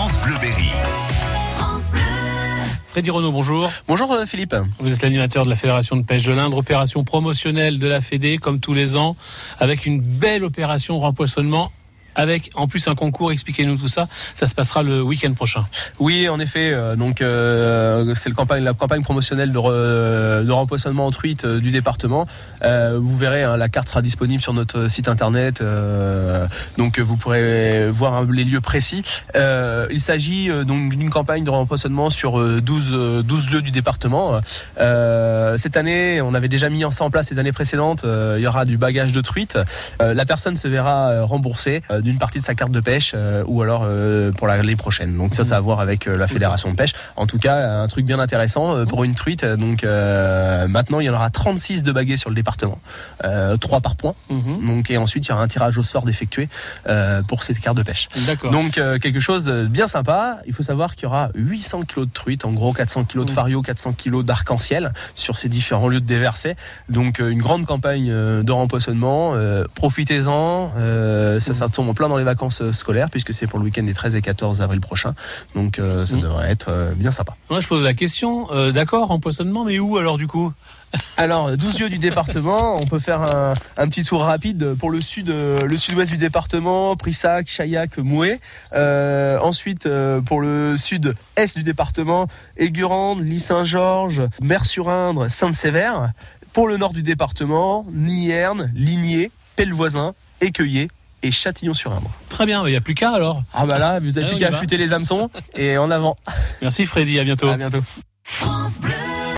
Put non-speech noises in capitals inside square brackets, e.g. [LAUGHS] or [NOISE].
France Bleu Berry. Freddy Renaud, bonjour. Bonjour euh, Philippe. Vous êtes l'animateur de la Fédération de pêche de l'Indre, opération promotionnelle de la Fédé, comme tous les ans, avec une belle opération rempoissonnement avec en plus un concours. Expliquez-nous tout ça. Ça se passera le week-end prochain. Oui, en effet. Euh, donc euh, c'est campagne, la campagne promotionnelle de, re, de rempoissonnement en truite euh, du département. Euh, vous verrez, hein, la carte sera disponible sur notre site internet. Euh, donc vous pourrez voir les lieux précis. il s'agit donc d'une campagne de rempoissonnement sur 12, 12 lieux du département. cette année, on avait déjà mis ça en place les années précédentes. il y aura du bagage de truite. la personne se verra remboursée d'une partie de sa carte de pêche euh, ou alors euh, pour l'année prochaine. Donc ça, ça a à voir avec euh, la fédération de pêche. En tout cas, un truc bien intéressant pour une truite. Donc maintenant, il y en aura 36 de baguets sur le département, euh, 3 par point. Mhm. Donc et ensuite, il y aura un tirage au sort d'effectuer pour ces cartes de pêche. Donc quelque chose de bien sympa. Il faut savoir qu'il y aura 800 kilos de truite, en gros 400 kilos de fario, 400 kilos d'arc-en-ciel sur ces différents lieux de déversés. Donc une grande campagne de rempoissonnement. Profitez-en. ça, ça tombe plein dans les vacances euh, scolaires puisque c'est pour le week-end des 13 et 14 avril prochain. Donc euh, ça mm. devrait être euh, bien sympa. Moi je pose la question, d'accord, empoisonnement, mais où alors du coup? [LAUGHS] Alors, 12 lieux du département, on peut faire un, petit tour rapide pour le sud, le sud-ouest du département, Prissac, Chaillac, Mouet. ensuite, pour le sud-est du département, Aigurande, Lis-Saint-Georges, Mer-sur-Indre, Sainte-Sévère. Pour le nord du département, Nierne, Ligné, Pellevoisin, Écueillé, et Châtillon-sur-Indre. Très bien, il n'y a plus qu'à alors. Ah bah là, vous n'avez plus qu'à affûter les hameçons et en avant. Merci Freddy, à bientôt. À bientôt.